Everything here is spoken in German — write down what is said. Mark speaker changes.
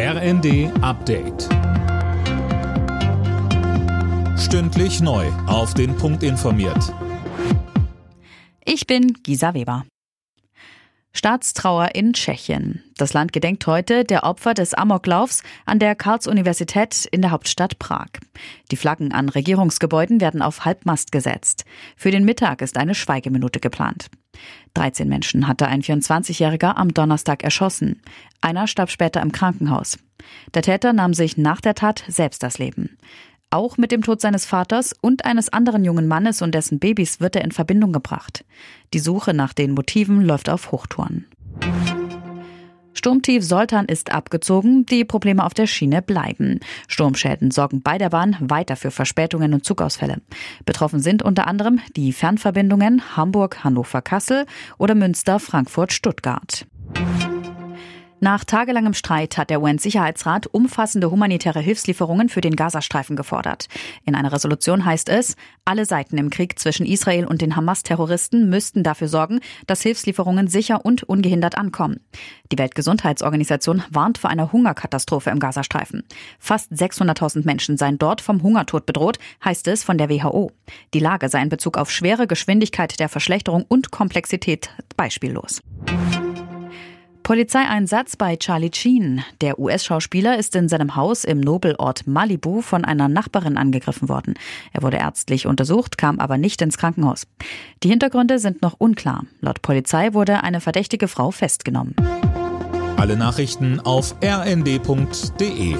Speaker 1: RND Update. Stündlich neu. Auf den Punkt informiert.
Speaker 2: Ich bin Gisa Weber. Staatstrauer in Tschechien. Das Land gedenkt heute der Opfer des Amoklaufs an der Karls-Universität in der Hauptstadt Prag. Die Flaggen an Regierungsgebäuden werden auf Halbmast gesetzt. Für den Mittag ist eine Schweigeminute geplant. 13 Menschen hatte ein 24-Jähriger am Donnerstag erschossen. Einer starb später im Krankenhaus. Der Täter nahm sich nach der Tat selbst das Leben. Auch mit dem Tod seines Vaters und eines anderen jungen Mannes und dessen Babys wird er in Verbindung gebracht. Die Suche nach den Motiven läuft auf Hochtouren. Sturmtief Soltan ist abgezogen, die Probleme auf der Schiene bleiben. Sturmschäden sorgen bei der Bahn weiter für Verspätungen und Zugausfälle. Betroffen sind unter anderem die Fernverbindungen Hamburg-Hannover-Kassel oder Münster-Frankfurt-Stuttgart. Nach tagelangem Streit hat der UN-Sicherheitsrat umfassende humanitäre Hilfslieferungen für den Gazastreifen gefordert. In einer Resolution heißt es, alle Seiten im Krieg zwischen Israel und den Hamas-Terroristen müssten dafür sorgen, dass Hilfslieferungen sicher und ungehindert ankommen. Die Weltgesundheitsorganisation warnt vor einer Hungerkatastrophe im Gazastreifen. Fast 600.000 Menschen seien dort vom Hungertod bedroht, heißt es von der WHO. Die Lage sei in Bezug auf schwere Geschwindigkeit der Verschlechterung und Komplexität beispiellos. Polizeieinsatz bei Charlie Sheen. Der US-Schauspieler ist in seinem Haus im Nobelort Malibu von einer Nachbarin angegriffen worden. Er wurde ärztlich untersucht, kam aber nicht ins Krankenhaus. Die Hintergründe sind noch unklar. Laut Polizei wurde eine verdächtige Frau festgenommen.
Speaker 1: Alle Nachrichten auf rnd.de